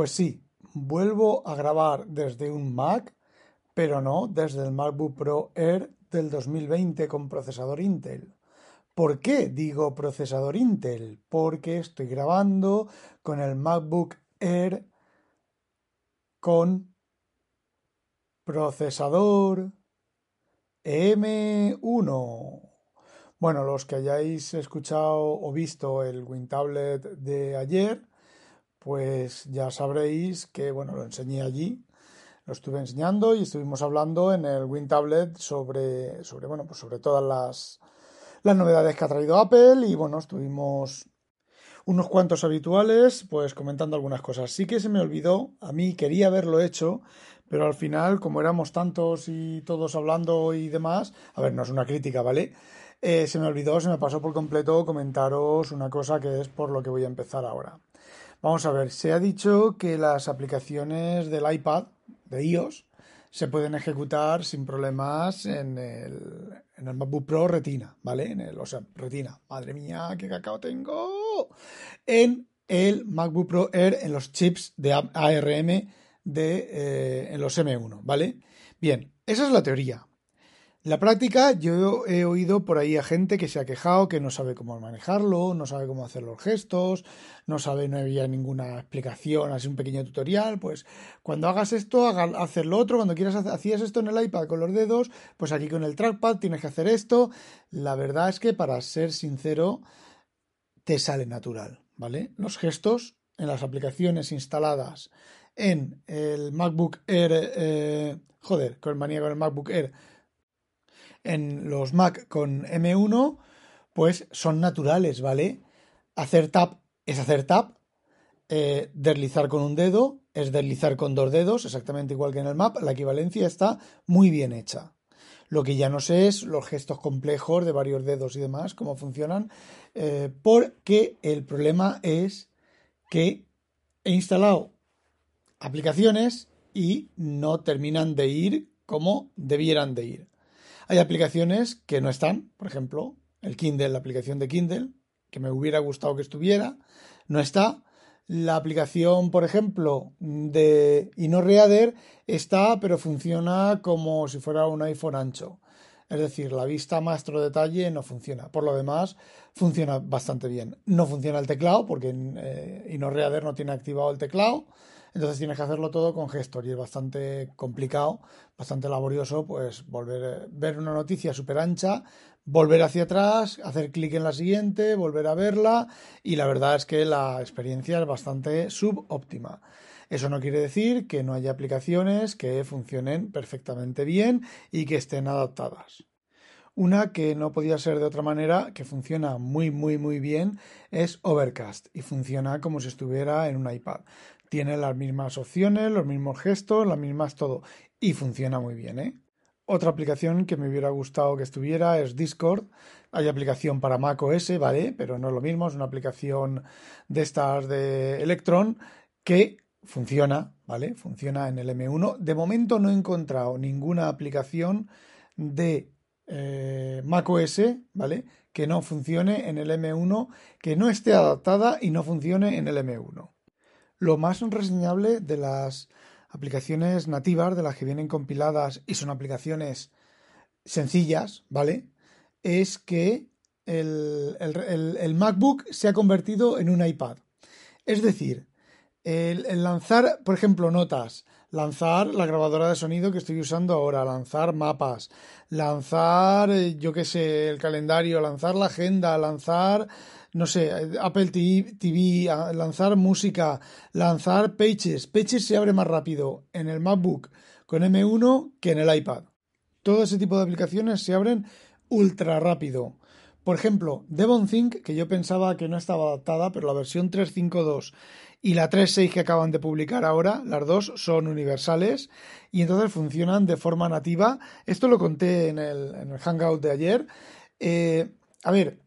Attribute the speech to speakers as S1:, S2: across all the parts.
S1: Pues sí, vuelvo a grabar desde un Mac, pero no desde el MacBook Pro Air del 2020 con procesador Intel. ¿Por qué digo procesador Intel? Porque estoy grabando con el MacBook Air con procesador M1. Bueno, los que hayáis escuchado o visto el WinTablet de ayer, pues ya sabréis que, bueno, lo enseñé allí, lo estuve enseñando y estuvimos hablando en el WinTablet sobre, sobre, bueno, pues sobre todas las, las novedades que ha traído Apple y, bueno, estuvimos unos cuantos habituales, pues comentando algunas cosas. Sí que se me olvidó, a mí quería haberlo hecho, pero al final, como éramos tantos y todos hablando y demás, a ver, no es una crítica, ¿vale? Eh, se me olvidó, se me pasó por completo comentaros una cosa que es por lo que voy a empezar ahora. Vamos a ver, se ha dicho que las aplicaciones del iPad, de iOS, se pueden ejecutar sin problemas en el, MacBook Pro Retina, ¿vale? En el, o sea, Retina, madre mía, qué cacao tengo. En el MacBook Pro Air, en los chips de ARM de, eh, en los M1, ¿vale? Bien, esa es la teoría. La práctica, yo he oído por ahí a gente que se ha quejado, que no sabe cómo manejarlo, no sabe cómo hacer los gestos, no sabe, no había ninguna explicación, así un pequeño tutorial. Pues cuando hagas esto, hacer lo otro. Cuando quieras, hacías esto en el iPad con los dedos, pues aquí con el trackpad tienes que hacer esto. La verdad es que, para ser sincero, te sale natural, ¿vale? Los gestos en las aplicaciones instaladas en el MacBook Air, eh, joder, con manía con el MacBook Air en los Mac con M1, pues son naturales, ¿vale? Hacer tap es hacer tap, eh, deslizar con un dedo es deslizar con dos dedos, exactamente igual que en el map, la equivalencia está muy bien hecha. Lo que ya no sé es los gestos complejos de varios dedos y demás, cómo funcionan, eh, porque el problema es que he instalado aplicaciones y no terminan de ir como debieran de ir. Hay aplicaciones que no están, por ejemplo, el Kindle, la aplicación de Kindle, que me hubiera gustado que estuviera, no está. La aplicación, por ejemplo, de InnoReader está, pero funciona como si fuera un iPhone ancho. Es decir, la vista maestro detalle no funciona. Por lo demás, funciona bastante bien. No funciona el teclado porque eh, InnoReader no tiene activado el teclado. Entonces tienes que hacerlo todo con gestor y es bastante complicado, bastante laborioso, pues volver, ver una noticia súper ancha, volver hacia atrás, hacer clic en la siguiente, volver a verla y la verdad es que la experiencia es bastante subóptima. Eso no quiere decir que no haya aplicaciones que funcionen perfectamente bien y que estén adaptadas. Una que no podía ser de otra manera, que funciona muy, muy, muy bien, es Overcast y funciona como si estuviera en un iPad. Tiene las mismas opciones, los mismos gestos, las mismas todo. Y funciona muy bien, ¿eh? Otra aplicación que me hubiera gustado que estuviera es Discord. Hay aplicación para Mac OS, ¿vale? Pero no es lo mismo, es una aplicación de estas de Electron que funciona, ¿vale? Funciona en el M1. De momento no he encontrado ninguna aplicación de eh, Mac OS, ¿vale? Que no funcione en el M1, que no esté adaptada y no funcione en el M1. Lo más reseñable de las aplicaciones nativas, de las que vienen compiladas y son aplicaciones sencillas, ¿vale? Es que el, MacBook se ha convertido en un iPad. Es decir, el, lanzar, por ejemplo, notas, lanzar la grabadora de sonido que estoy usando ahora, lanzar mapas, lanzar, eh, yo qué sé, el calendario, lanzar la agenda, lanzar no sé, Apple TV, lanzar música, lanzar Pages. Pages se abre más rápido en el MacBook con M1 que en el iPad. Todo ese tipo de aplicaciones se abren ultra rápido. Por ejemplo, Devon Think, que yo pensaba que no estaba adaptada, pero la versión 352 y la 3.6 que acaban de publicar ahora, las dos son universales y entonces funcionan de forma nativa. Esto lo conté en el, en el Hangout de ayer. Eh, a ver,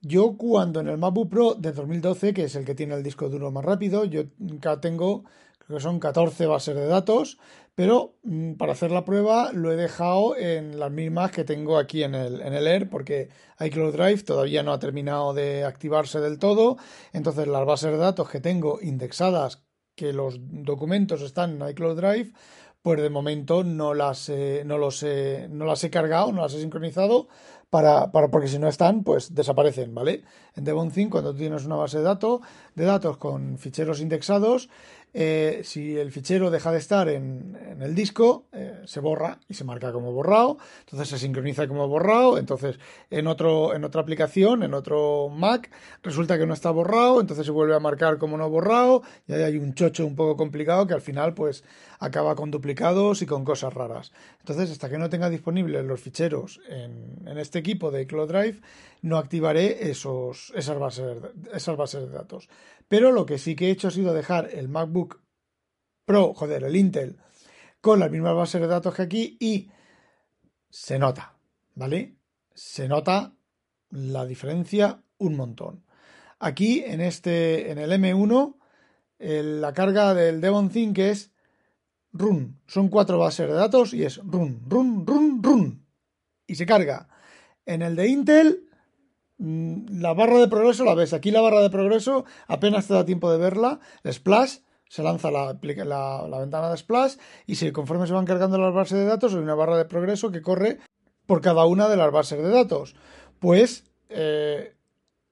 S1: yo cuando en el MacBook Pro de 2012, que es el que tiene el disco duro más rápido, yo tengo, creo que son 14 bases de datos, pero mm, para hacer la prueba lo he dejado en las mismas que tengo aquí en el, en el Air, porque iCloud Drive todavía no ha terminado de activarse del todo, entonces las bases de datos que tengo indexadas, que los documentos están en iCloud Drive, pues de momento no las, no, los no las he cargado, no las he sincronizado, para, para, porque si no están, pues desaparecen, ¿vale? En Devon5, cuando tú tienes una base de datos, de datos con ficheros indexados, eh, si el fichero deja de estar en, el disco, eh, se borra y se marca como borrado, entonces se sincroniza como borrado, entonces en, otro, en otra aplicación, en otro Mac, resulta que no está borrado, entonces se vuelve a marcar como no borrado, y ahí hay un chocho un poco complicado que al final pues acaba con duplicados y con cosas raras. Entonces, hasta que no tenga disponibles los ficheros en, en este equipo de Cloud Drive, no activaré esos, esas, bases, esas bases de datos. Pero lo que sí que he hecho ha sido dejar el MacBook Pro, joder, el Intel, con las mismas bases de datos que aquí y se nota, ¿vale? Se nota la diferencia un montón. Aquí en este, en el M1, la carga del Devon Think es run. Son cuatro bases de datos y es run, run, run, run. Y se carga. En el de Intel la barra de progreso la ves. Aquí la barra de progreso apenas te da tiempo de verla. Splash, se lanza la, la, ventana de Splash y si conforme se van cargando las bases de datos hay una barra de progreso que corre por cada una de las bases de datos. Pues eh,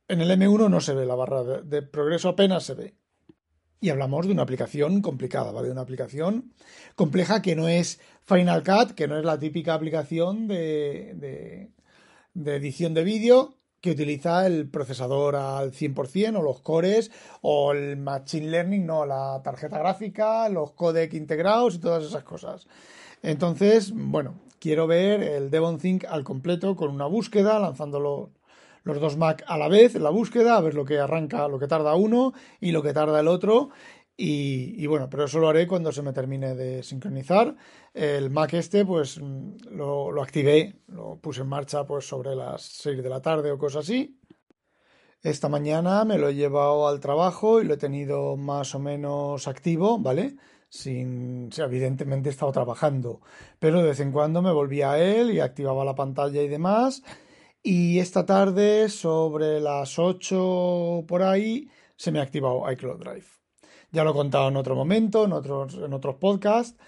S1: en el M1 no se ve la barra de, progreso, apenas se ve. Y hablamos de una aplicación complicada, ¿vale? De una aplicación compleja que no es Final Cut, que no es la típica aplicación de, de edición de vídeo, que utiliza el procesador al 100% o los cores o el machine learning, no, la tarjeta gráfica, los codec integrados y todas esas cosas. Entonces, bueno, quiero ver el Devon Think al completo con una búsqueda, lanzando los dos Mac a la vez, la búsqueda, a ver lo que arranca, lo que tarda uno y lo que tarda el otro y, bueno, pero eso lo haré cuando se me termine de sincronizar. El Mac este, pues lo, lo, activé, puse en marcha pues sobre las 6 de la tarde o cosas así. Esta mañana me lo he llevado al trabajo y lo he tenido más o menos activo, ¿vale? Sin, evidentemente he estado trabajando, pero de vez en cuando me volvía a él y activaba la pantalla y demás. Y esta tarde, sobre las 8 por ahí, se me ha activado iCloud Drive. Ya lo he contado en otro momento, en otros, en otros podcasts,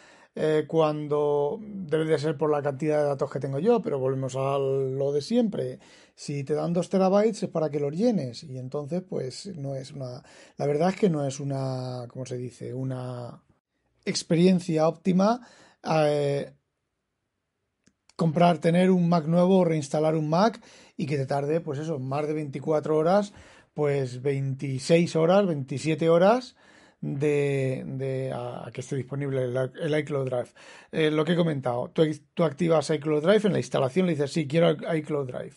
S1: eh, cuando debe de ser por la cantidad de datos que tengo yo, pero volvemos a lo de siempre. Si te dan dos terabytes es para que los llenes y entonces pues no es una... La verdad es que no es una, ¿cómo se dice? Una experiencia óptima. Eh, comprar, tener un Mac nuevo o reinstalar un Mac y que te tarde, pues eso, más de 24 horas, pues 26 horas, 27 horas de, a, que esté disponible el, iCloud Drive. Eh, lo que he comentado, tú, activas iCloud Drive en la instalación, le dices, sí, quiero iCloud Drive.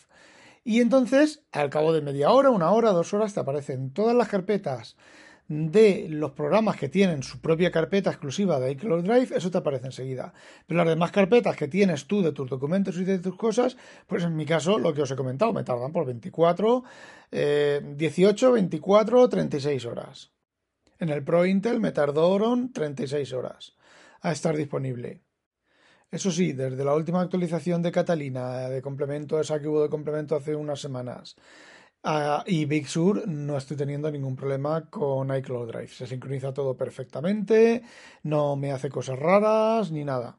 S1: Y entonces, al cabo de media hora, una hora, dos horas, te aparecen todas las carpetas de los programas que tienen su propia carpeta exclusiva de iCloud Drive, eso te aparece enseguida. Pero las demás carpetas que tienes tú de tus documentos y de tus cosas, pues en mi caso, lo que os he comentado, me tardan por 24, 18, 24, 36 horas. En el Pro Intel me tardaron 36 horas a estar disponible. Eso sí, desde la última actualización de Catalina, de complemento, esa que hubo de complemento hace unas semanas, y Big Sur, no estoy teniendo ningún problema con iCloud Drive. Se sincroniza todo perfectamente, no me hace cosas raras ni nada.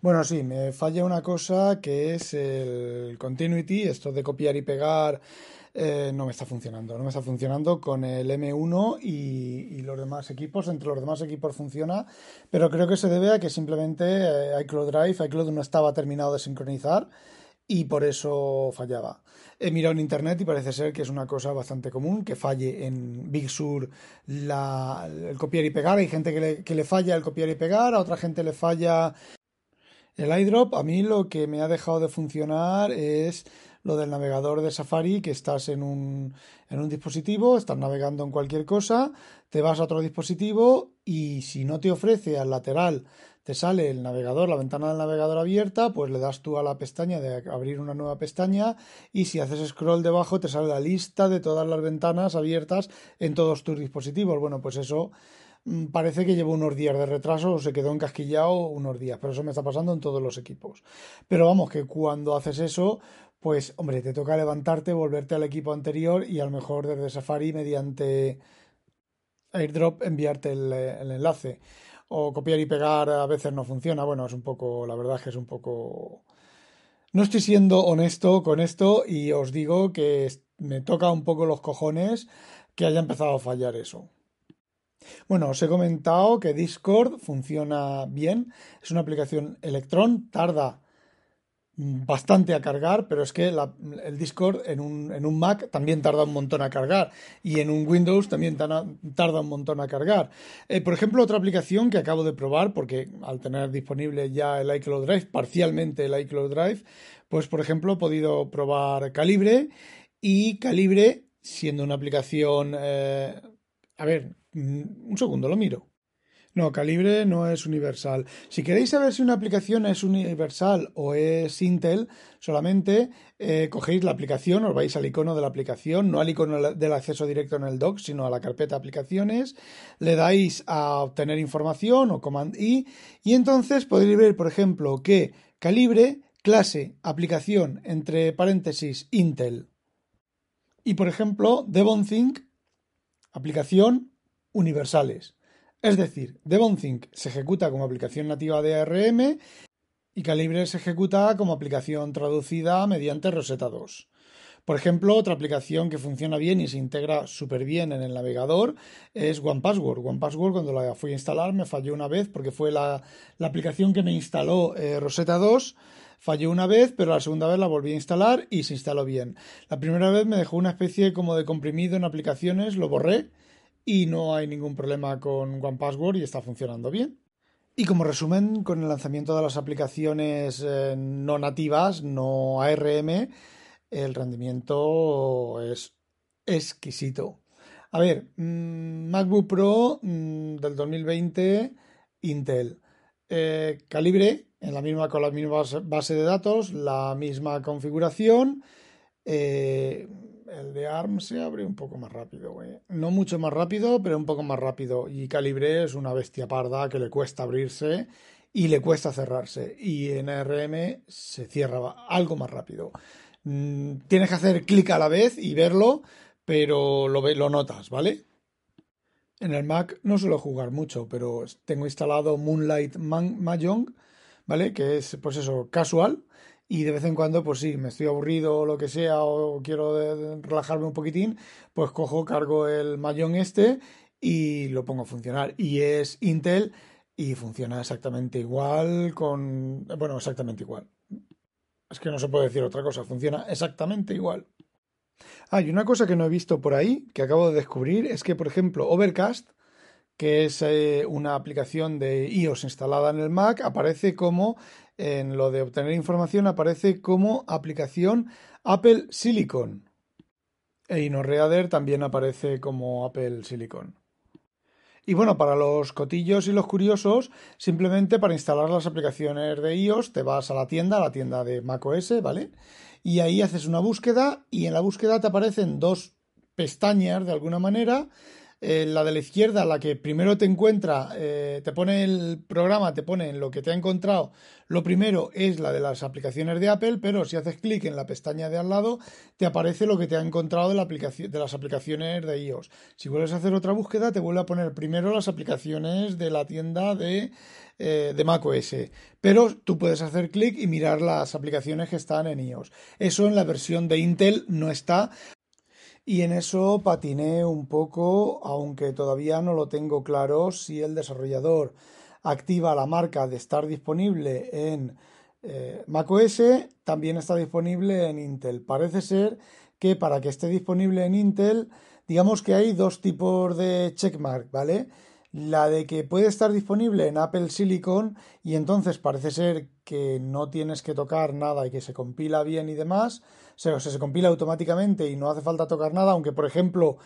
S1: Bueno, sí, me falla una cosa que es el continuity, esto de copiar y pegar eh, no me está funcionando. No me está funcionando con el M1 y, los demás equipos. Entre los demás equipos funciona, pero creo que se debe a que simplemente eh, iCloud Drive, iCloud no estaba terminado de sincronizar y por eso fallaba. He mirado en internet y parece ser que es una cosa bastante común que falle en Big Sur el copiar y pegar. Hay gente que le, que le falla el copiar y pegar, a otra gente le falla el iDrop. A mí lo que me ha dejado de funcionar es lo del navegador de Safari, que estás en un, en un dispositivo, estás navegando en cualquier cosa, te vas a otro dispositivo y si no te ofrece al lateral te sale el navegador, la ventana del navegador abierta, pues le das tú a la pestaña de abrir una nueva pestaña y si haces scroll debajo te sale la lista de todas las ventanas abiertas en todos tus dispositivos. Bueno, pues eso mm, parece que lleva unos días de retraso o se quedó encasquillado unos días, pero eso me está pasando en todos los equipos. Pero vamos, que cuando haces eso, pues hombre, te toca levantarte, volverte al equipo anterior y a lo mejor desde Safari mediante airdrop enviarte el, el enlace o copiar y pegar a veces no funciona. Bueno, es un poco, la verdad es que es un poco... No estoy siendo honesto con esto y os digo que me toca un poco los cojones que haya empezado a fallar eso. Bueno, os he comentado que Discord funciona bien, es una aplicación Electron, tarda bastante a cargar, pero es que el Discord en un, en un, Mac también tarda un montón a cargar y en un Windows también tarda un montón a cargar. Eh, por ejemplo, otra aplicación que acabo de probar, porque al tener disponible ya el iCloud Drive, parcialmente el iCloud Drive, pues por ejemplo he podido probar Calibre y Calibre, siendo una aplicación... Eh, a ver, mm, un segundo, lo miro. No, calibre no es universal. Si queréis saber si una aplicación es universal o es Intel, solamente eh, cogéis la aplicación, os vais al icono de la aplicación, no al icono del acceso directo en el dock, sino a la carpeta aplicaciones, le dais a obtener información o command I y entonces podréis ver, por ejemplo, que calibre, clase, aplicación, entre paréntesis, Intel. Y por ejemplo, DevonThink, aplicación, universales. Es decir, DevonThink se ejecuta como aplicación nativa de ARM y Calibre se ejecuta como aplicación traducida mediante Rosetta 2. Por ejemplo, otra aplicación que funciona bien y se integra súper bien en el navegador es OnePassword. OnePassword cuando la fui a instalar me falló una vez porque fue la, aplicación que me instaló eh, Rosetta 2. Falló una vez, pero la segunda vez la volví a instalar y se instaló bien. La primera vez me dejó una especie como de comprimido en aplicaciones, lo borré y no hay ningún problema con OnePassword y está funcionando bien. Y como resumen, con el lanzamiento de las aplicaciones eh, no nativas, no ARM, el rendimiento es exquisito. A ver, mm, MacBook Pro mm, del 2020, Intel. Eh, calibre, en la misma, con la misma base de datos, la misma configuración. Eh, el de ARM se abre un poco más rápido. No mucho más rápido, pero un poco más rápido. Y Calibre es una bestia parda que le cuesta abrirse y le cuesta cerrarse. Y en ARM se cierra algo más rápido. Mm, tienes que hacer clic a la vez y verlo, pero lo, notas, ¿vale? En el Mac no suelo jugar mucho, pero tengo instalado Moonlight Mahjong, ¿vale? Que es, pues eso, casual y de vez en cuando, pues sí, me estoy aburrido o lo que sea, o quiero relajarme un poquitín, pues cojo, cargo el mayón este y lo pongo a funcionar. Y es Intel y funciona exactamente igual con... Bueno, exactamente igual. Es que no se puede decir otra cosa, funciona exactamente igual. Hay una cosa que no he visto por ahí, que acabo de descubrir, es que, por ejemplo, Overcast, que es eh, una aplicación de iOS instalada en el Mac, aparece como en lo de obtener información aparece como aplicación Apple Silicon. E InnoReader también aparece como Apple Silicon. Y bueno, para los cotillos y los curiosos, simplemente para instalar las aplicaciones de iOS te vas a la tienda, a la tienda de macOS, ¿vale? Y ahí haces una búsqueda y en la búsqueda te aparecen dos pestañas de alguna manera eh, la de la izquierda, la que primero te encuentra, eh, te pone el programa, te pone en lo que te ha encontrado, lo primero es la de las aplicaciones de Apple, pero si haces clic en la pestaña de al lado, te aparece lo que te ha encontrado de, la aplicación, de las aplicaciones de iOS. Si vuelves a hacer otra búsqueda, te vuelve a poner primero las aplicaciones de la tienda de, eh, de macOS. Pero tú puedes hacer clic y mirar las aplicaciones que están en iOS. Eso en la versión de Intel no está, y en eso patiné un poco, aunque todavía no lo tengo claro si el desarrollador activa la marca de estar disponible en eh, macOS, también está disponible en Intel. Parece ser que para que esté disponible en Intel, digamos que hay dos tipos de checkmark, ¿vale? La de que puede estar disponible en Apple Silicon y entonces parece ser que no tienes que tocar nada y que se compila bien y demás, o sea, se compila automáticamente y no hace falta tocar nada, aunque por ejemplo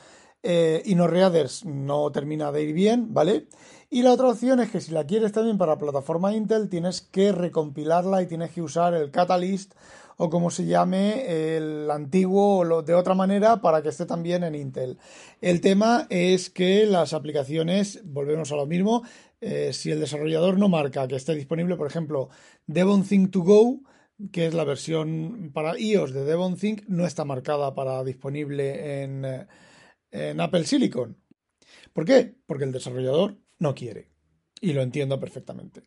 S1: eh, InnoReaders no termina de ir bien, ¿vale? Y la otra opción es que si la quieres también para plataforma Intel, tienes que recompilarla y tienes que usar el Catalyst o como se llame el antiguo o de otra manera para que esté también en Intel. El tema es que las aplicaciones, volvemos a lo mismo, eh, si el desarrollador no marca que esté disponible, por ejemplo, Devon Think to Go, que es la versión para iOS de Devon Think, no está marcada para disponible en, Apple Silicon. ¿Por qué? Porque el desarrollador no quiere. Y lo entiendo perfectamente.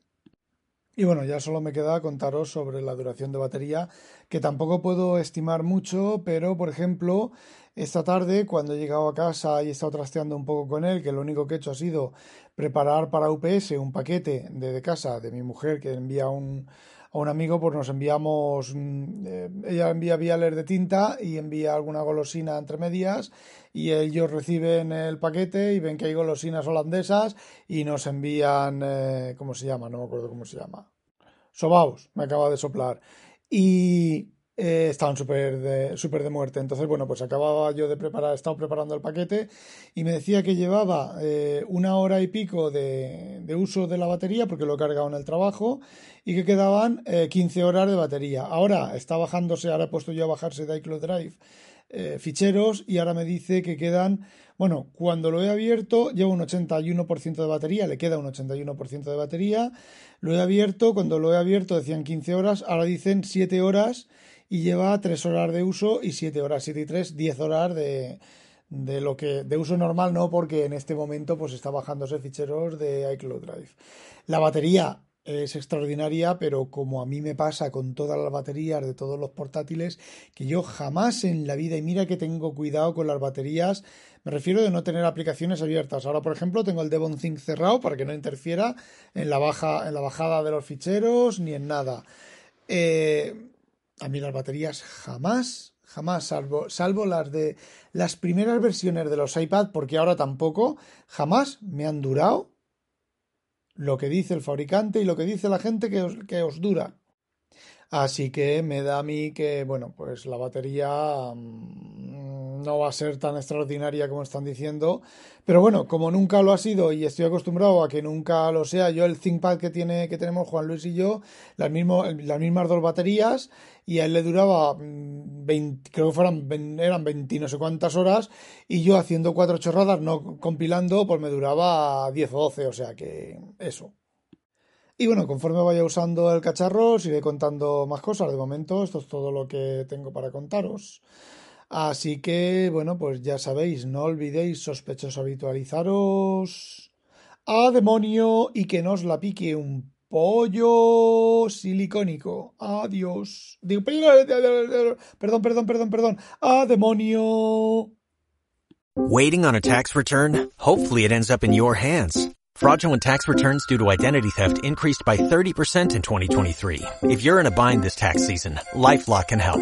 S1: Y bueno, ya solo me queda contaros sobre la duración de batería, que tampoco puedo estimar mucho, pero por ejemplo, esta tarde cuando he llegado a casa y he estado trasteando un poco con él, que lo único que he hecho ha sido preparar para UPS un paquete de, de casa de mi mujer que envía un, a un amigo, pues nos enviamos, mm, eh, ella envía viales de tinta y envía alguna golosina entre medias y ellos reciben el paquete y ven que hay golosinas holandesas y nos envían, eh, ¿cómo se llama? No me acuerdo cómo se llama. Sobaos, me acaba de soplar. Y eh, estaban súper de, super de muerte. Entonces, bueno, pues acababa yo de preparar, estaba preparando el paquete y me decía que llevaba eh, una hora y pico de, de, uso de la batería porque lo he cargado en el trabajo y que quedaban 15 horas de batería. Ahora está bajándose, ahora he puesto yo a bajarse de iCloud Drive eh, ficheros y ahora me dice que quedan, bueno, cuando lo he abierto lleva un 81% de batería, le queda un 81% de batería, lo he abierto, cuando lo he abierto decían 15 horas, ahora dicen 7 horas y lleva 3 horas de uso y 7 horas, 7 y 3, 10 horas de, de lo que de uso normal no porque en este momento pues está bajándose ficheros de iCloud Drive. La batería es extraordinaria, pero como a mí me pasa con todas las baterías de todos los portátiles, que yo jamás en la vida, y mira que tengo cuidado con las baterías, me refiero de no tener aplicaciones abiertas. Ahora, por ejemplo, tengo el Devon Think cerrado para que no interfiera en la, baja, en la bajada de los ficheros ni en nada. Eh, a mí las baterías jamás, jamás, salvo, salvo las de las primeras versiones de los iPad, porque ahora tampoco, jamás me han durado lo que dice el fabricante y lo que dice la gente que os, que os dura. Así que me da a mí que, bueno, pues la batería mm, no va a ser tan extraordinaria como están diciendo. Pero bueno, como nunca lo ha sido y estoy acostumbrado a que nunca lo sea, yo el ThinkPad que, tiene, que tenemos Juan Luis y yo, las, las mismas dos baterías, y a él le duraba 20, mm, creo que fueran, eran 20 no sé cuántas horas, y yo haciendo cuatro chorradas, no compilando, pues me duraba 10 o 12, o sea que eso. Y bueno, conforme vaya usando el cacharro, os iré contando más cosas. De momento, esto es todo lo que tengo para contaros. Así que, bueno, pues ya sabéis, no olvidéis, sospechosos, habitualizaros a demonio y que nos la pique un pollo silicónico. Adiós. perdón, perdón, perdón, perdón. A demonio.
S2: Waiting on a tax return? Hopefully it ends up in your hands. Fraudulent tax returns due to identity theft increased by 30% in 2023. If you're in a bind this tax season, LifeLock can help.